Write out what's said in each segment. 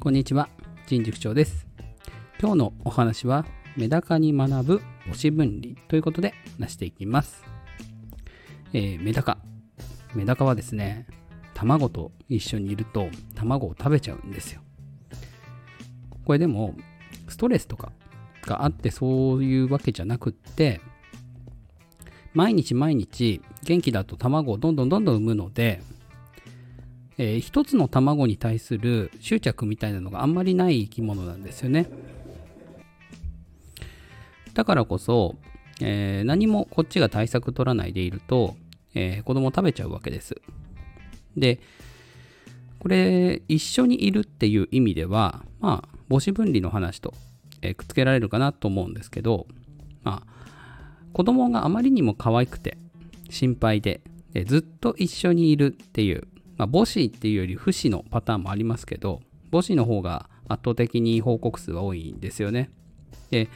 こんにちは、人塾長です。今日のお話は、メダカに学ぶ母子分離ということで話していきます。えーメダカ。メダカはですね、卵と一緒にいると卵を食べちゃうんですよ。これでも、ストレスとかがあってそういうわけじゃなくって、毎日毎日元気だと卵をどんどんどんどん産むので、えー一つの卵に対する執着みたいなのがあんまりない生き物なんですよね。だからこそ、えー何もこっちが対策取らないでいると、えー子供食べちゃうわけです。で、これ、一緒にいるっていう意味では、まあ、母子分離の話と、えーくっつけられるかなと思うんですけど、まあ、子供があまりにも可愛くて心配ででずっと一緒にいるっていう、まあ、母子っていうより不死のパターンもありますけど母子の方が圧倒的に報告数は多いんですよねで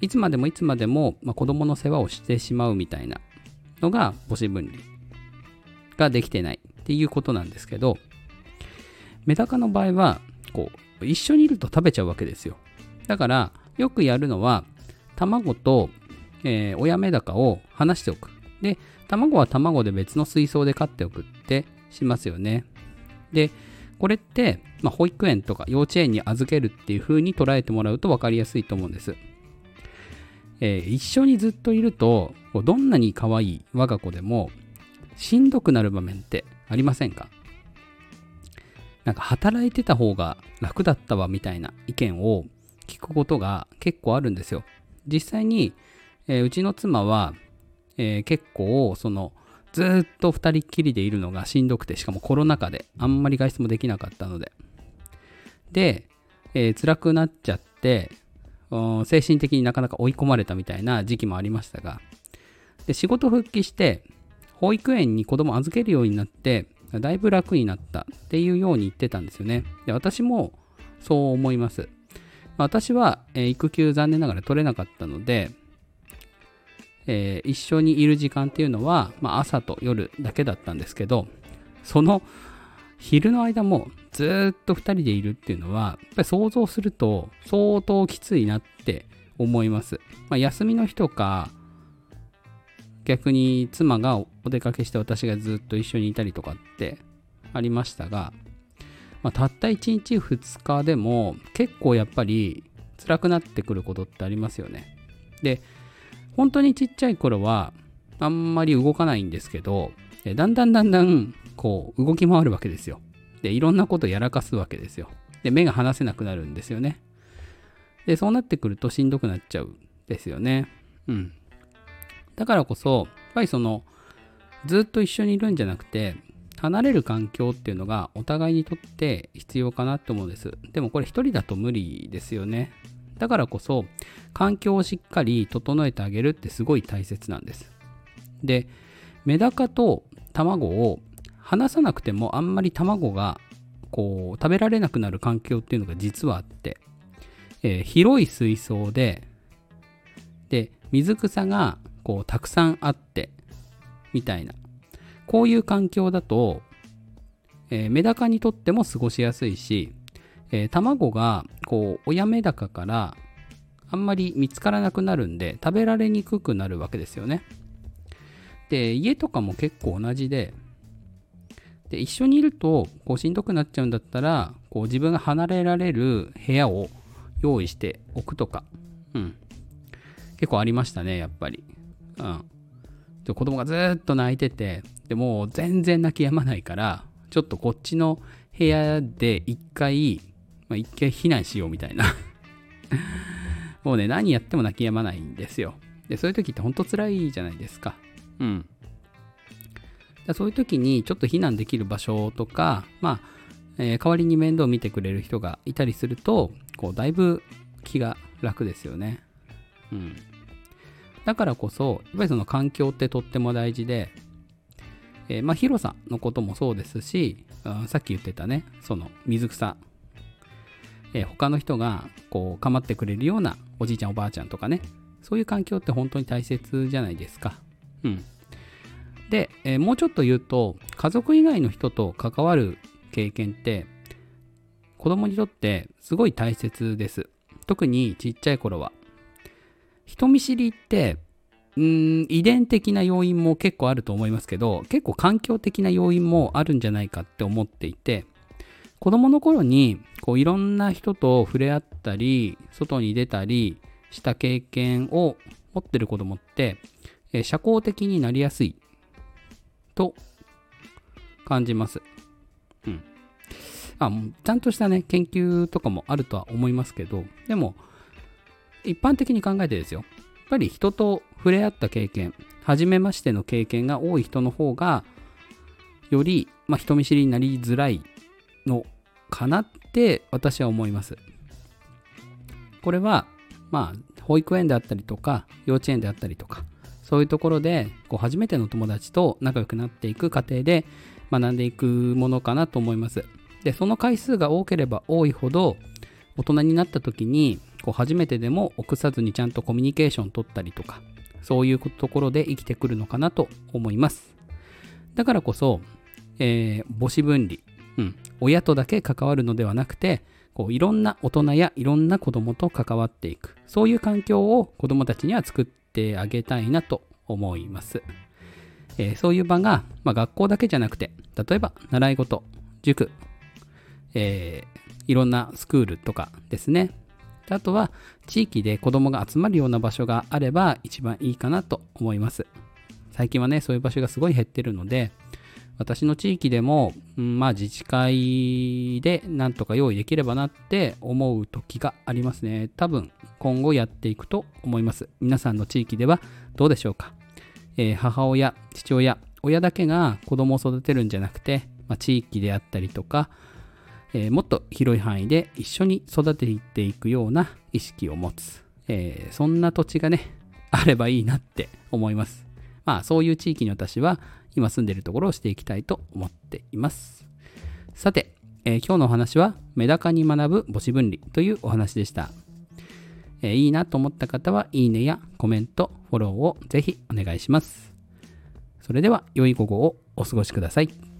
いつまでもいつまでも、まあ、子供の世話をしてしまうみたいなのが母子分離ができてないっていうことなんですけどメダカの場合はこう一緒にいると食べちゃうわけですよだからよくやるのは卵とえー親メダカを離しておく。で、卵は卵で別の水槽で飼っておくってしますよね。で、これって、まあ、保育園とか幼稚園に預けるっていう風に捉えてもらうと分かりやすいと思うんです。えー一緒にずっといると、どんなに可愛い我が子でも、しんどくなる場面ってありませんか？なんか働いてた方が楽だったわみたいな意見を聞くことが結構あるんですよ。実際にえーうちの妻は、えー結構そのずっと2人っきりでいるのがしんどくてしかもコロナ禍であんまり外出もできなかったので。で、えー辛くなっちゃって精神的になかなか追い込まれたみたいな時期もありましたが。で仕事復帰して保育園に子供預けるようになってだいぶ楽になったっていうように言ってたんですよね。で私もそう思います。ま私は、えー育休残念ながら取れなかったので、えー一緒にいる時間っていうのは、まあ、朝と夜だけだったんですけどその昼の間もずっと2人でいるっていうのはやっぱり想像すると相当きついなって思います、まあ、休みの日とか逆に妻がお出かけして私がずっと一緒にいたりとかってありましたが、まあ、たった1日2日でも結構やっぱり辛くなってくることってありますよね。で本当にちっちゃい頃はあんまり動かないんですけどだんだんだんだんこう動き回るわけですよ。でいろんなことやらかすわけですよ。で目が離せなくなるんですよね。でそうなってくるとしんどくなっちゃうんですよね。うん。だからこそやっぱりそのずっと一緒にいるんじゃなくて離れる環境っていうのがお互いにとって必要かなって思うんです。でもこれ一人だと無理ですよね。だからこそ環境をしっかり整えてあげるってすごい大切なんです。でメダカと卵を離さなくてもあんまり卵がこう食べられなくなる環境っていうのが実はあって、えー広い水槽でで水草がこうたくさんあってみたいな。こういう環境だと、えーメダカにとっても過ごしやすいし、えー卵がこう親メダカからあんまり見つからなくなるんで食べられにくくなるわけですよね。で家とかも結構同じでで一緒にいるとこうしんどくなっちゃうんだったらこう自分が離れられる部屋を用意しておくとか、うん、結構ありましたねやっぱり。うんで子供がずっと泣いててでもう全然泣き止まないからちょっとこっちの部屋で一回、まあ、一回避難しようみたいな。もうね何やっても泣き止まないんですよ。でそういう時ってほんと辛いじゃないですか。うん。だそういう時にちょっと避難できる場所とかまあ、えー代わりに面倒を見てくれる人がいたりするとこうだいぶ気が楽ですよね。うん。だからこそ、やっぱりその環境ってとっても大事で、えーまあ広さのこともそうですし、あさっき言ってたね、その水草、えー他の人がこう構ってくれるようなおじいちゃんおばあちゃんとかね、そういう環境って本当に大切じゃないですか。うん。で、えーもうちょっと言うと、家族以外の人と関わる経験って、子供にとってすごい大切です。特にちっちゃい頃は。人見知りってうん、遺伝的な要因も結構あると思いますけど、結構環境的な要因もあるんじゃないかって思っていて、子供の頃にこういろんな人と触れ合ったり、外に出たりした経験を持ってる子供って、え社交的になりやすいと感じます。うん。あ、ちゃんとしたね、研究とかもあるとは思いますけど、でも、一般的に考えてですよ。やっぱり人と触れ合った経験、初めましての経験が多い人の方が、より、まあ、人見知りになりづらいのかなって私は思います。これは、まあ、保育園であったりとか、幼稚園であったりとか、そういうところで、こう初めての友達と仲良くなっていく過程で学んでいくものかなと思います。で、その回数が多ければ多いほど、大人になった時にこう初めてでも臆さずにちゃんとコミュニケーション取ったりとか、そういうところで生きてくるのかなと思います。だからこそ、えー、母子分離、うん、親とだけ関わるのではなくて、こういろんな大人やいろんな子供と関わっていく、そういう環境を子供たちには作ってあげたいなと思います。えー、そういう場が、まあ、学校だけじゃなくて、例えば習い事、塾、えー、いろんなスクールとかですね、あとは地域で子供が集まるような場所があれば一番いいかなと思います。最近はね、そういう場所がすごい減ってるので、私の地域でも、まあ自治会でなんとか用意できればなって思う時がありますね。多分今後やっていくと思います。皆さんの地域ではどうでしょうか、えー、母親、父親、親だけが子供を育てるんじゃなくて、まあ、地域であったりとか、えー、もっと広い範囲で一緒に育てていくような意識を持つ、えー、そんな土地がね、あればいいなって思います。まあそういう地域に私は今住んでるところをしていきたいと思っています。さて、えー、今日のお話はメダカに学ぶ母子分離というお話でした。えー、いいなと思った方はいいねやコメント、フォローをぜひお願いします。それでは良い午後をお過ごしください。